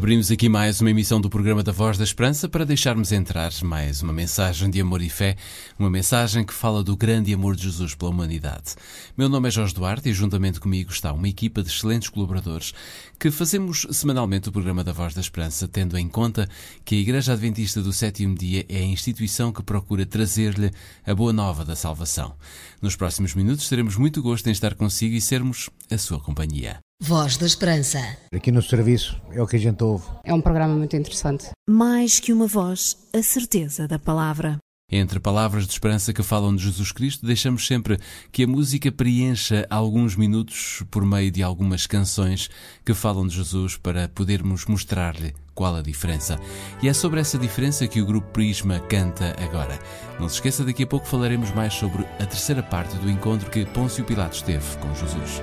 Abrimos aqui mais uma emissão do programa da Voz da Esperança para deixarmos entrar mais uma mensagem de amor e fé, uma mensagem que fala do grande amor de Jesus pela humanidade. Meu nome é Jorge Duarte e juntamente comigo está uma equipa de excelentes colaboradores que fazemos semanalmente o programa da Voz da Esperança, tendo em conta que a Igreja Adventista do Sétimo Dia é a instituição que procura trazer-lhe a boa nova da salvação. Nos próximos minutos teremos muito gosto em estar consigo e sermos a sua companhia. Voz da Esperança. Aqui no serviço é o que a gente ouve. É um programa muito interessante. Mais que uma voz, a certeza da palavra. Entre palavras de esperança que falam de Jesus Cristo, deixamos sempre que a música preencha alguns minutos por meio de algumas canções que falam de Jesus para podermos mostrar-lhe qual a diferença. E é sobre essa diferença que o grupo Prisma canta agora. Não se esqueça, daqui a pouco falaremos mais sobre a terceira parte do encontro que Pôncio Pilatos teve com Jesus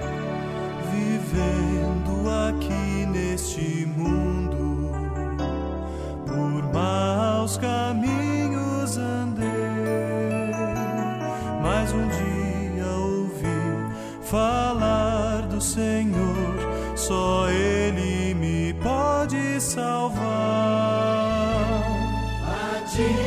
vivendo aqui neste mundo, por maus caminhos andei, mas um dia ouvi falar do Senhor, só Ele me pode salvar. A diferença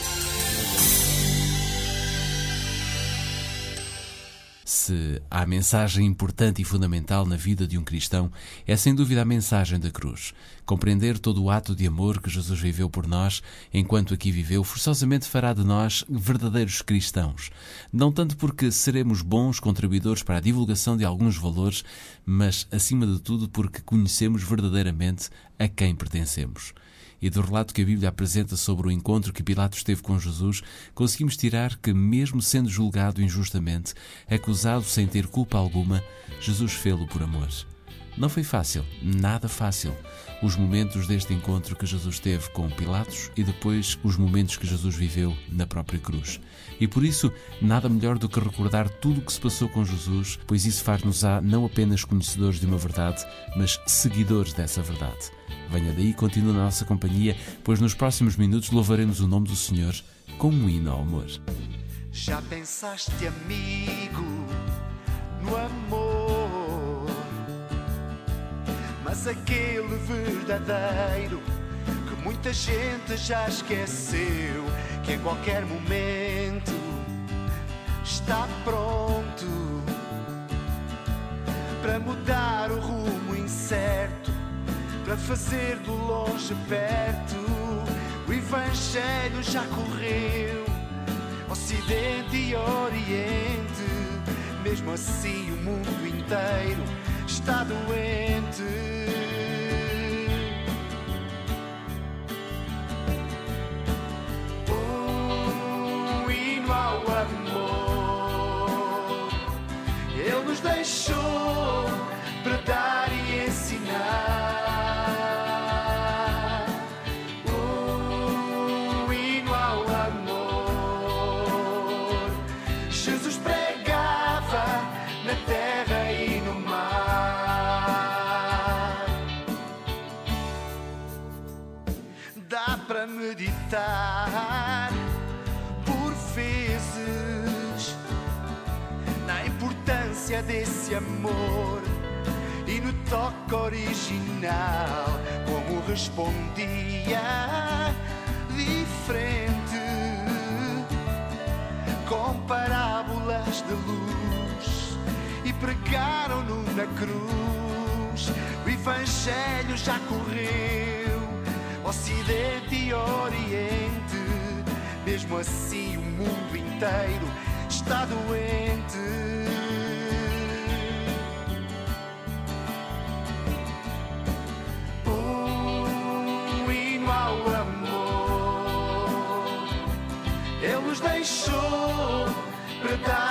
Se há mensagem importante e fundamental na vida de um cristão, é sem dúvida a mensagem da cruz. Compreender todo o ato de amor que Jesus viveu por nós, enquanto aqui viveu, forçosamente fará de nós verdadeiros cristãos. Não tanto porque seremos bons contribuidores para a divulgação de alguns valores, mas, acima de tudo, porque conhecemos verdadeiramente a quem pertencemos e do relato que a Bíblia apresenta sobre o encontro que Pilatos teve com Jesus, conseguimos tirar que, mesmo sendo julgado injustamente, acusado sem ter culpa alguma, Jesus fê-lo por amor. Não foi fácil, nada fácil. Os momentos deste encontro que Jesus teve com Pilatos e depois os momentos que Jesus viveu na própria cruz. E por isso, nada melhor do que recordar tudo o que se passou com Jesus, pois isso faz-nos-á não apenas conhecedores de uma verdade, mas seguidores dessa verdade. Venha daí continue na nossa companhia, pois nos próximos minutos louvaremos o nome do Senhor com um hino ao amor. Já pensaste, amigo, no amor? Mas aquele verdadeiro que muita gente já esqueceu, que em qualquer momento está pronto para mudar o rumo incerto, para fazer do longe perto. O Evangelho já correu Ocidente e Oriente, mesmo assim o mundo inteiro está doente. Desse amor e no toque original, como respondia diferente com parábolas de luz e pregaram-no na cruz. O Evangelho já correu, Ocidente e Oriente, mesmo assim o mundo inteiro está doente. Para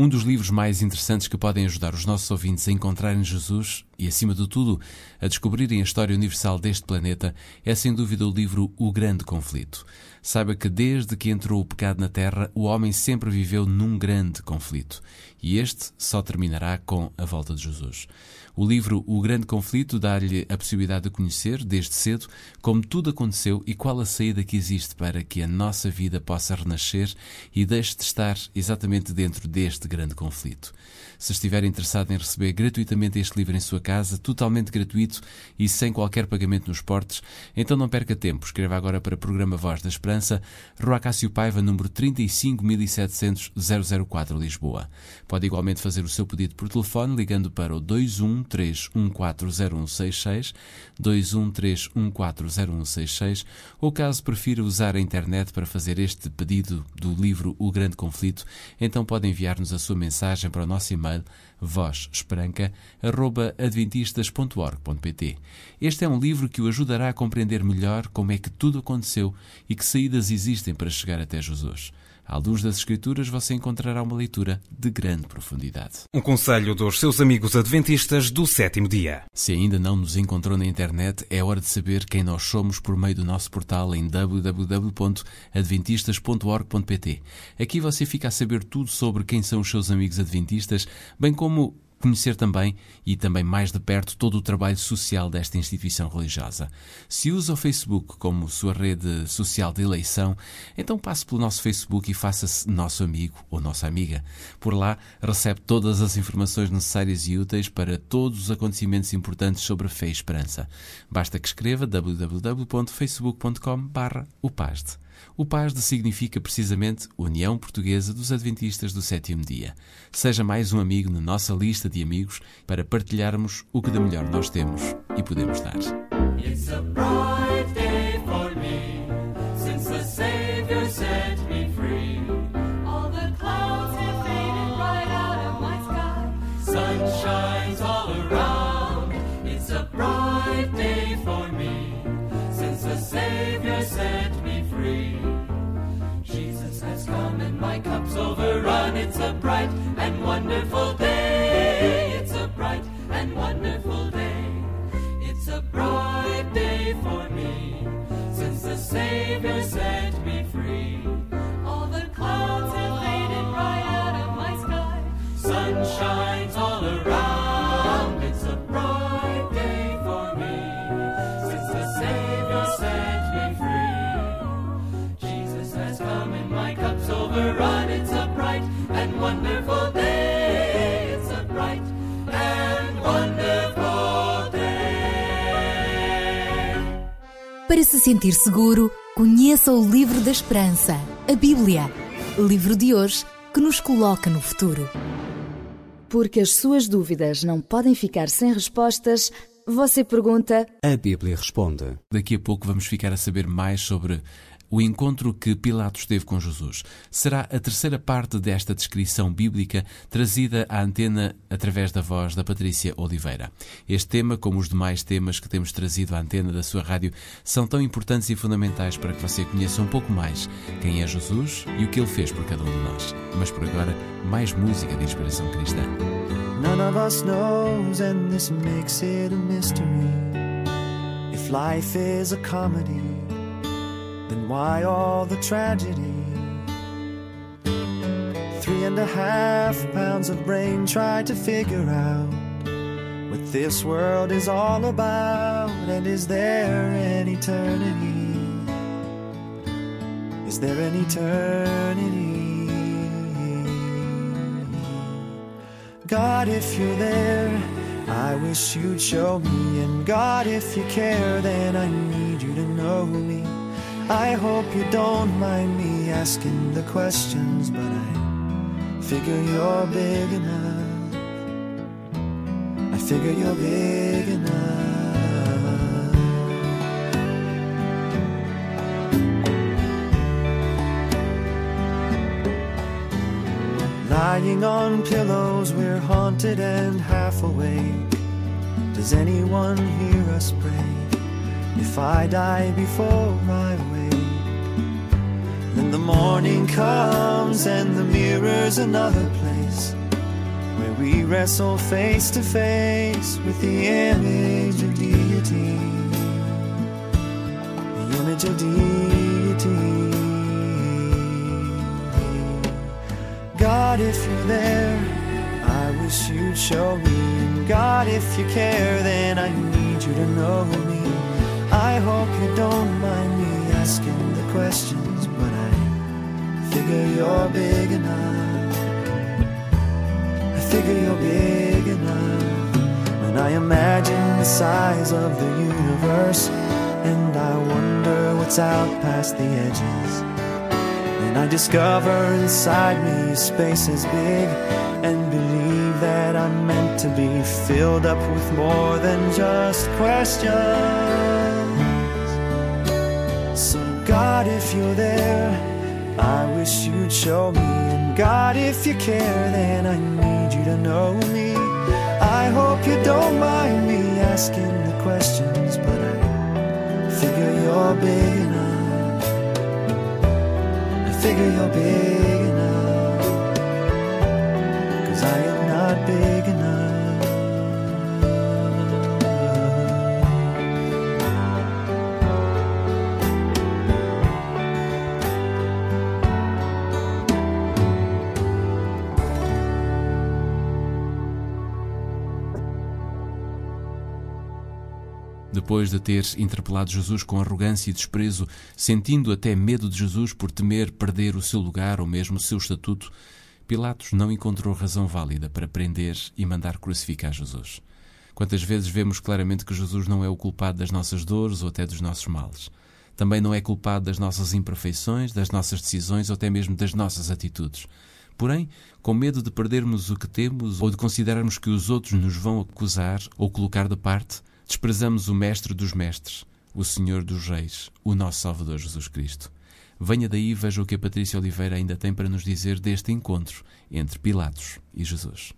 Um dos livros mais interessantes que podem ajudar os nossos ouvintes a encontrarem Jesus e, acima de tudo, a descobrirem a história universal deste planeta é, sem dúvida, o livro O Grande Conflito. Saiba que desde que entrou o pecado na Terra, o homem sempre viveu num grande conflito. E este só terminará com a volta de Jesus. O livro O Grande Conflito dá-lhe a possibilidade de conhecer, desde cedo, como tudo aconteceu e qual a saída que existe para que a nossa vida possa renascer e deixe de estar exatamente dentro deste grande conflito. Se estiver interessado em receber gratuitamente este livro em sua casa, totalmente gratuito e sem qualquer pagamento nos portes, então não perca tempo. Escreva agora para o programa Voz da Esperança, Rua Cássio Paiva, número 35700 004, Lisboa. Pode igualmente fazer o seu pedido por telefone ligando para o 213140166, 213140166, ou caso prefira usar a internet para fazer este pedido do livro O Grande Conflito, então pode enviar-nos a sua mensagem para o nosso e-mail e-mail vozesperanca.adventistas.org.pt. Este é um livro que o ajudará a compreender melhor como é que tudo aconteceu e que saídas existem para chegar até Jesus. À luz das Escrituras, você encontrará uma leitura de grande profundidade. Um conselho dos seus amigos adventistas do sétimo dia. Se ainda não nos encontrou na internet, é hora de saber quem nós somos por meio do nosso portal em www.adventistas.org.pt. Aqui você fica a saber tudo sobre quem são os seus amigos adventistas, bem como conhecer também e também mais de perto todo o trabalho social desta instituição religiosa. Se usa o Facebook como sua rede social de eleição, então passe pelo nosso Facebook e faça-se nosso amigo ou nossa amiga. Por lá recebe todas as informações necessárias e úteis para todos os acontecimentos importantes sobre fé e esperança. Basta que escreva www.facebook.com/opasde. O PASDE significa precisamente União Portuguesa dos Adventistas do Sétimo Dia. Seja mais um amigo na nossa lista de amigos para partilharmos o que de melhor nós temos e podemos dar. Overrun. It's a bright and wonderful day. It's a bright and wonderful day. It's a bright day for me since the Savior set Para se sentir seguro, conheça o Livro da Esperança, a Bíblia. Livro de hoje que nos coloca no futuro. Porque as suas dúvidas não podem ficar sem respostas, você pergunta. A Bíblia responde. Daqui a pouco vamos ficar a saber mais sobre o encontro que Pilatos teve com Jesus. Será a terceira parte desta descrição bíblica trazida à antena através da voz da Patrícia Oliveira. Este tema, como os demais temas que temos trazido à antena da sua rádio, são tão importantes e fundamentais para que você conheça um pouco mais quem é Jesus e o que ele fez por cada um de nós. Mas por agora, mais música de inspiração cristã. None of us knows, and this makes it a mystery. If life is a comedy, why all the tragedy? Three and a half pounds of brain try to figure out what this world is all about, and is there an eternity? Is there an eternity? God, if you're there, I wish you'd show me. And God, if you care, then I need you to know me. I hope you don't mind me asking the questions, but I figure you're big enough. I figure you're big enough. Lying on pillows, we're haunted and half awake. Does anyone hear us pray? If I die before I wake, morning comes and the mirror's another place where we wrestle face to face with the image of deity. The image of deity. God, if you're there, I wish you'd show me. And God, if you care, then I need you to know me. I hope you don't mind me asking the I figure you're big enough. I figure you're big enough. And I imagine the size of the universe. And I wonder what's out past the edges. And I discover inside me space is big. And believe that I'm meant to be filled up with more than just questions. So, God, if you're there, I wish you'd show me. And God, if you care, then I need you to know me. I hope you don't mind me asking the questions, but I figure you're big enough. I figure you're big Depois de ter interpelado Jesus com arrogância e desprezo, sentindo até medo de Jesus por temer perder o seu lugar ou mesmo o seu estatuto, Pilatos não encontrou razão válida para prender e mandar crucificar Jesus. Quantas vezes vemos claramente que Jesus não é o culpado das nossas dores ou até dos nossos males. Também não é culpado das nossas imperfeições, das nossas decisões ou até mesmo das nossas atitudes. Porém, com medo de perdermos o que temos ou de considerarmos que os outros nos vão acusar ou colocar de parte, desprezamos o Mestre dos Mestres, o Senhor dos Reis, o nosso Salvador Jesus Cristo. Venha daí e veja o que a Patrícia Oliveira ainda tem para nos dizer deste encontro entre Pilatos e Jesus.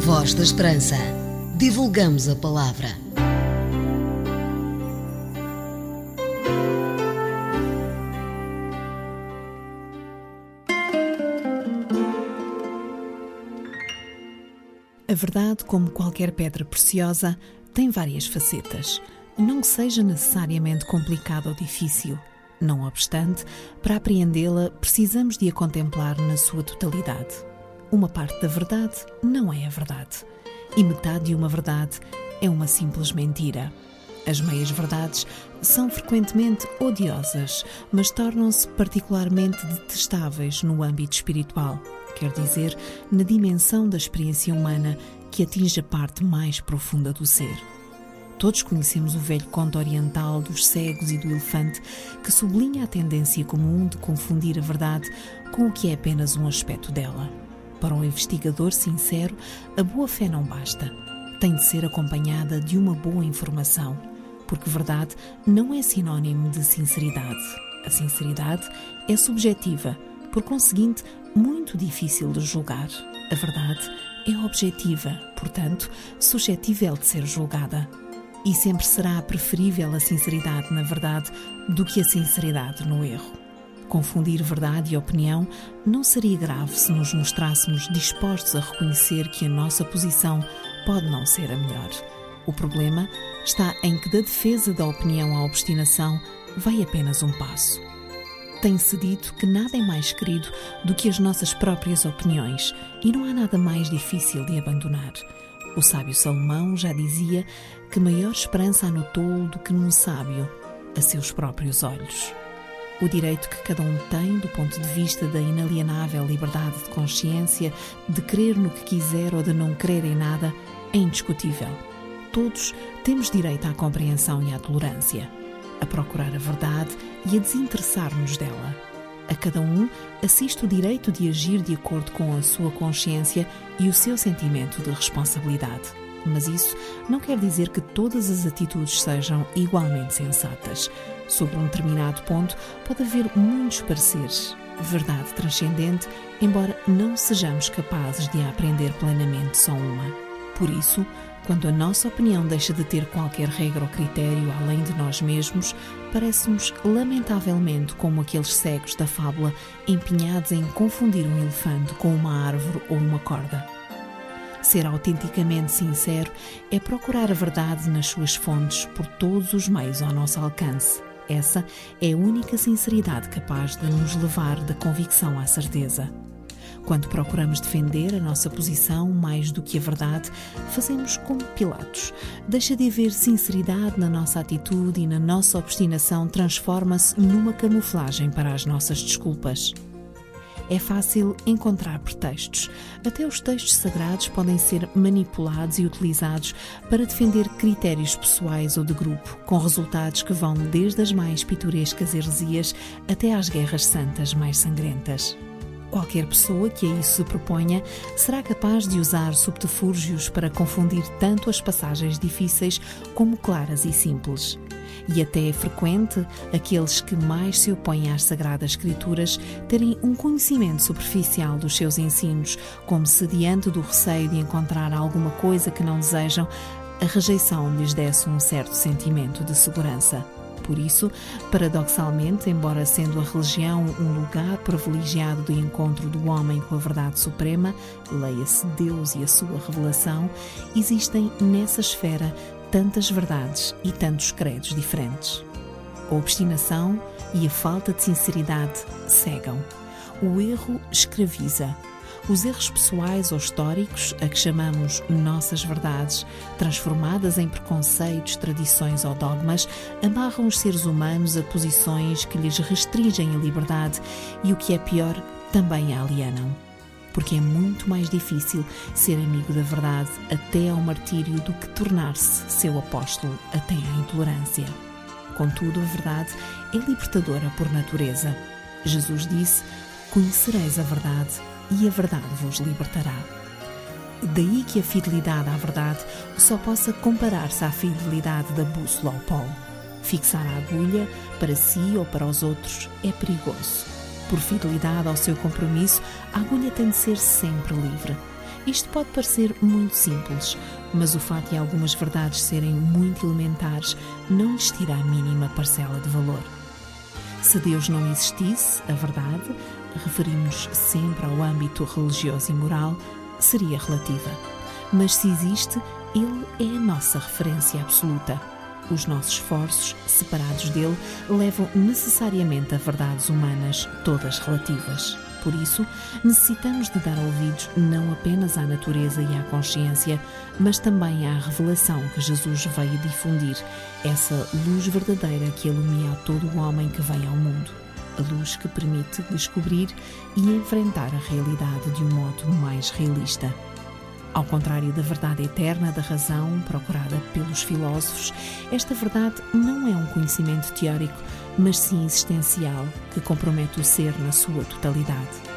Voz da Esperança. Divulgamos a palavra. A verdade, como qualquer pedra preciosa, tem várias facetas. Não seja necessariamente complicada ou difícil. Não obstante, para apreendê-la, precisamos de a contemplar na sua totalidade. Uma parte da verdade não é a verdade. E metade de uma verdade é uma simples mentira. As meias-verdades são frequentemente odiosas, mas tornam-se particularmente detestáveis no âmbito espiritual, quer dizer, na dimensão da experiência humana que atinge a parte mais profunda do ser. Todos conhecemos o velho conto oriental dos cegos e do elefante, que sublinha a tendência comum de confundir a verdade com o que é apenas um aspecto dela. Para um investigador sincero, a boa fé não basta. Tem de ser acompanhada de uma boa informação, porque verdade não é sinônimo de sinceridade. A sinceridade é subjetiva, por conseguinte, muito difícil de julgar. A verdade é objetiva, portanto, suscetível de ser julgada. E sempre será preferível a sinceridade na verdade do que a sinceridade no erro. Confundir verdade e opinião não seria grave se nos mostrássemos dispostos a reconhecer que a nossa posição pode não ser a melhor. O problema está em que da defesa da opinião à obstinação vai apenas um passo. Tem-se dito que nada é mais querido do que as nossas próprias opiniões e não há nada mais difícil de abandonar. O sábio Salomão já dizia que maior esperança há no tolo do que num sábio, a seus próprios olhos. O direito que cada um tem, do ponto de vista da inalienável liberdade de consciência, de crer no que quiser ou de não crer em nada, é indiscutível. Todos temos direito à compreensão e à tolerância, a procurar a verdade e a desinteressar-nos dela. A cada um assiste o direito de agir de acordo com a sua consciência e o seu sentimento de responsabilidade. Mas isso não quer dizer que todas as atitudes sejam igualmente sensatas. Sobre um determinado ponto pode haver muitos pareceres, verdade transcendente, embora não sejamos capazes de a aprender plenamente só uma. Por isso, quando a nossa opinião deixa de ter qualquer regra ou critério além de nós mesmos, parece-nos lamentavelmente como aqueles cegos da fábula empenhados em confundir um elefante com uma árvore ou uma corda. Ser autenticamente sincero é procurar a verdade nas suas fontes por todos os meios ao nosso alcance. Essa é a única sinceridade capaz de nos levar da convicção à certeza. Quando procuramos defender a nossa posição mais do que a verdade, fazemos como Pilatos. Deixa de haver sinceridade na nossa atitude e na nossa obstinação transforma-se numa camuflagem para as nossas desculpas. É fácil encontrar pretextos. Até os textos sagrados podem ser manipulados e utilizados para defender critérios pessoais ou de grupo, com resultados que vão desde as mais pitorescas heresias até às guerras santas mais sangrentas. Qualquer pessoa que a isso se proponha será capaz de usar subterfúgios para confundir tanto as passagens difíceis como claras e simples. E até é frequente aqueles que mais se opõem às Sagradas Escrituras terem um conhecimento superficial dos seus ensinos, como se, diante do receio de encontrar alguma coisa que não desejam, a rejeição lhes desse um certo sentimento de segurança. Por isso, paradoxalmente, embora sendo a religião um lugar privilegiado de encontro do homem com a verdade suprema, leia-se Deus e a sua revelação, existem nessa esfera tantas verdades e tantos credos diferentes. A obstinação e a falta de sinceridade cegam. O erro escraviza. Os erros pessoais ou históricos, a que chamamos nossas verdades, transformadas em preconceitos, tradições ou dogmas, amarram os seres humanos a posições que lhes restringem a liberdade e, o que é pior, também a alienam. Porque é muito mais difícil ser amigo da verdade até ao martírio do que tornar-se seu apóstolo até à intolerância. Contudo, a verdade é libertadora por natureza. Jesus disse: Conhecereis a verdade e a verdade vos libertará. Daí que a fidelidade à verdade só possa comparar-se à fidelidade da bússola ao polo. Fixar a agulha para si ou para os outros é perigoso. Por fidelidade ao seu compromisso, a agulha tem de ser sempre livre. Isto pode parecer muito simples, mas o fato de algumas verdades serem muito elementares não lhes tira a mínima parcela de valor. Se Deus não existisse, a verdade, referimos sempre ao âmbito religioso e moral, seria relativa. Mas se existe, Ele é a nossa referência absoluta. Os nossos esforços, separados dele, levam necessariamente a verdades humanas, todas relativas. Por isso, necessitamos de dar ouvidos não apenas à natureza e à consciência, mas também à revelação que Jesus veio difundir, essa luz verdadeira que ilumina todo o homem que vem ao mundo. A luz que permite descobrir e enfrentar a realidade de um modo mais realista. Ao contrário da verdade eterna da razão procurada pelos filósofos, esta verdade não é um conhecimento teórico, mas sim existencial, que compromete o ser na sua totalidade.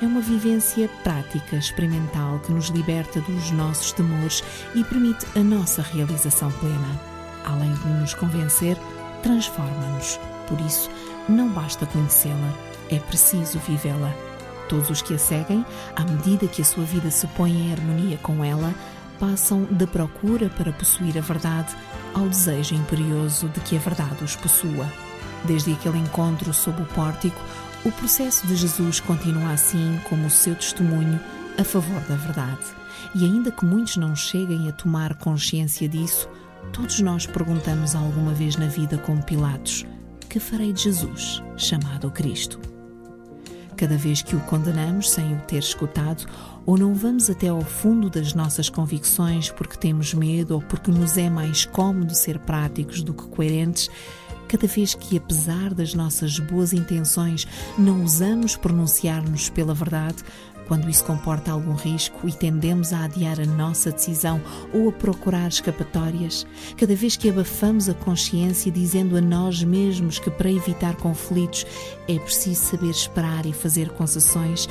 É uma vivência prática, experimental, que nos liberta dos nossos temores e permite a nossa realização plena. Além de nos convencer, transforma-nos. Por isso, não basta conhecê-la, é preciso vivê-la. Todos os que a seguem, à medida que a sua vida se põe em harmonia com ela, passam da procura para possuir a verdade ao desejo imperioso de que a verdade os possua. Desde aquele encontro sob o pórtico, o processo de Jesus continua assim como o seu testemunho a favor da verdade. E ainda que muitos não cheguem a tomar consciência disso, todos nós perguntamos alguma vez na vida como Pilatos: que farei de Jesus, chamado Cristo? Cada vez que o condenamos sem o ter escutado, ou não vamos até ao fundo das nossas convicções porque temos medo ou porque nos é mais cômodo ser práticos do que coerentes, cada vez que, apesar das nossas boas intenções, não ousamos pronunciar-nos pela verdade, quando isso comporta algum risco e tendemos a adiar a nossa decisão ou a procurar escapatórias, cada vez que abafamos a consciência dizendo a nós mesmos que para evitar conflitos é preciso saber esperar e fazer concessões,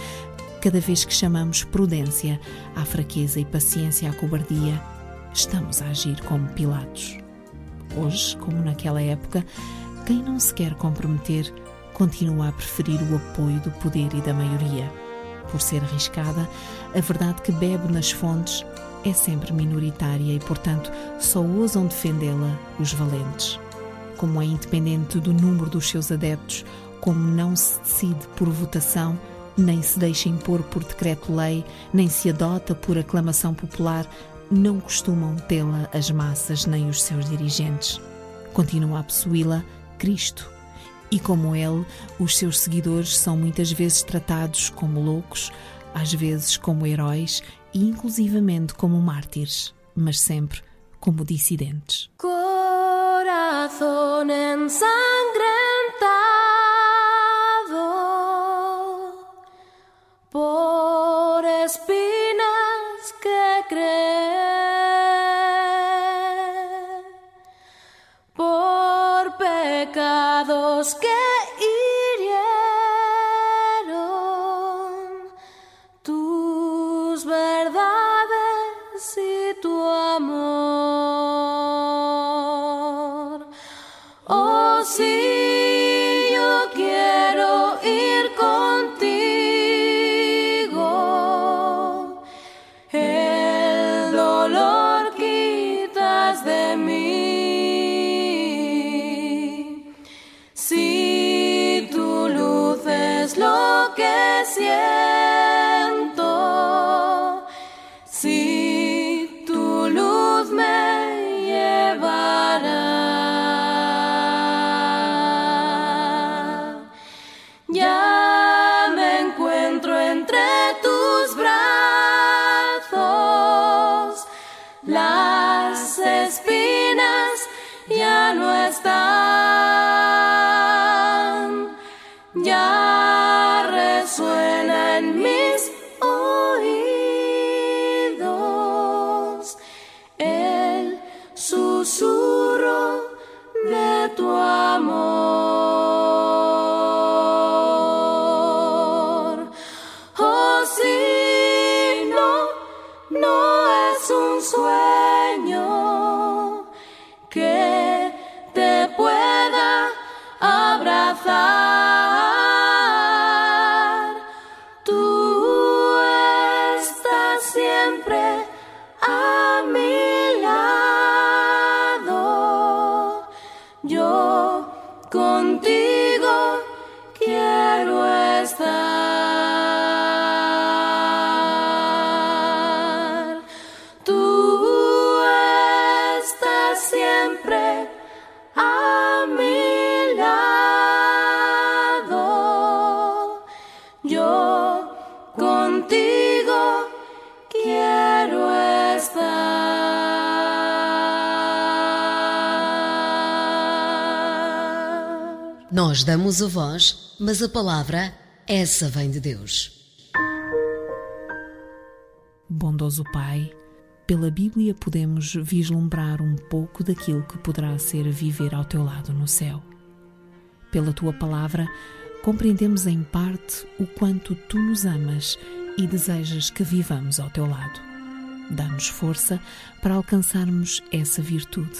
cada vez que chamamos prudência à fraqueza e paciência à cobardia, estamos a agir como Pilatos. Hoje, como naquela época, quem não se quer comprometer continua a preferir o apoio do poder e da maioria por ser arriscada, a verdade que bebe nas fontes é sempre minoritária e, portanto, só ousam defendê-la os valentes. Como é independente do número dos seus adeptos, como não se decide por votação, nem se deixa impor por decreto-lei, nem se adota por aclamação popular, não costumam tê-la as massas nem os seus dirigentes. Continua a possuí-la Cristo e como ele, os seus seguidores são muitas vezes tratados como loucos, às vezes como heróis e inclusivamente como mártires, mas sempre como dissidentes. Ensangrentado Nós damos a voz, mas a palavra, essa vem de Deus. Bondoso Pai, pela Bíblia podemos vislumbrar um pouco daquilo que poderá ser viver ao teu lado no céu. Pela tua palavra, compreendemos em parte o quanto tu nos amas e desejas que vivamos ao teu lado. Dá-nos força para alcançarmos essa virtude,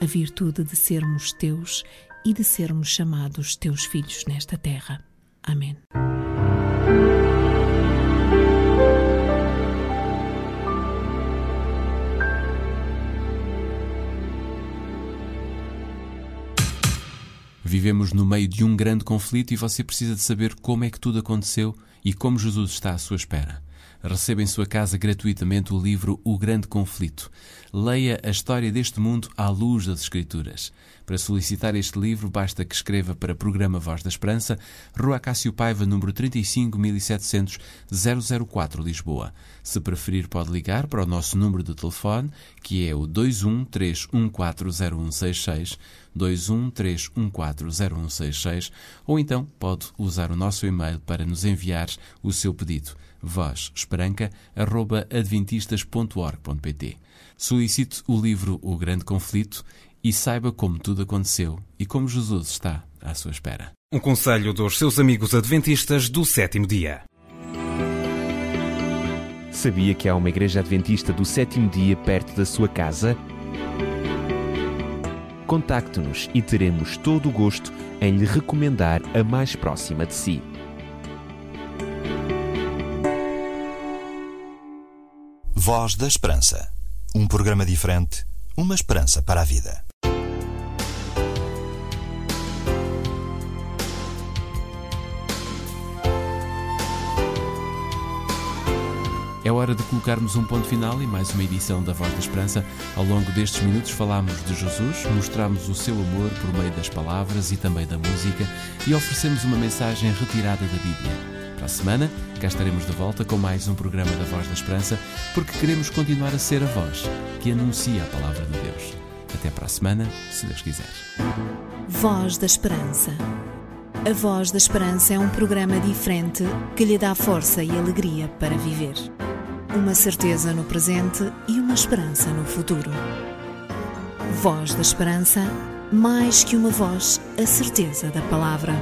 a virtude de sermos teus e de sermos chamados teus filhos nesta terra. Amém. Vivemos no meio de um grande conflito e você precisa de saber como é que tudo aconteceu e como Jesus está à sua espera. Receba em sua casa gratuitamente o livro O Grande Conflito. Leia a história deste mundo à luz das Escrituras. Para solicitar este livro, basta que escreva para Programa Voz da Esperança, Rua Cássio Paiva, número 35700 004, Lisboa. Se preferir, pode ligar para o nosso número de telefone, que é o 213140166, 213140166, ou então pode usar o nosso e-mail para nos enviar o seu pedido vozesperanca.adventistas.org.pt Solicite o livro O Grande Conflito e saiba como tudo aconteceu e como Jesus está à sua espera. Um conselho dos seus amigos adventistas do sétimo dia. Sabia que há uma igreja adventista do sétimo dia perto da sua casa? Contacte-nos e teremos todo o gosto em lhe recomendar a mais próxima de si. Voz da Esperança. Um programa diferente, uma esperança para a vida. É hora de colocarmos um ponto final em mais uma edição da Voz da Esperança. Ao longo destes minutos falámos de Jesus, mostramos o seu amor por meio das palavras e também da música e oferecemos uma mensagem retirada da Bíblia. Para a semana, cá estaremos de volta com mais um programa da Voz da Esperança, porque queremos continuar a ser a voz que anuncia a palavra de Deus. Até para a semana, se Deus quiser. Voz da Esperança. A Voz da Esperança é um programa diferente que lhe dá força e alegria para viver. Uma certeza no presente e uma esperança no futuro. Voz da Esperança, mais que uma voz, a certeza da palavra.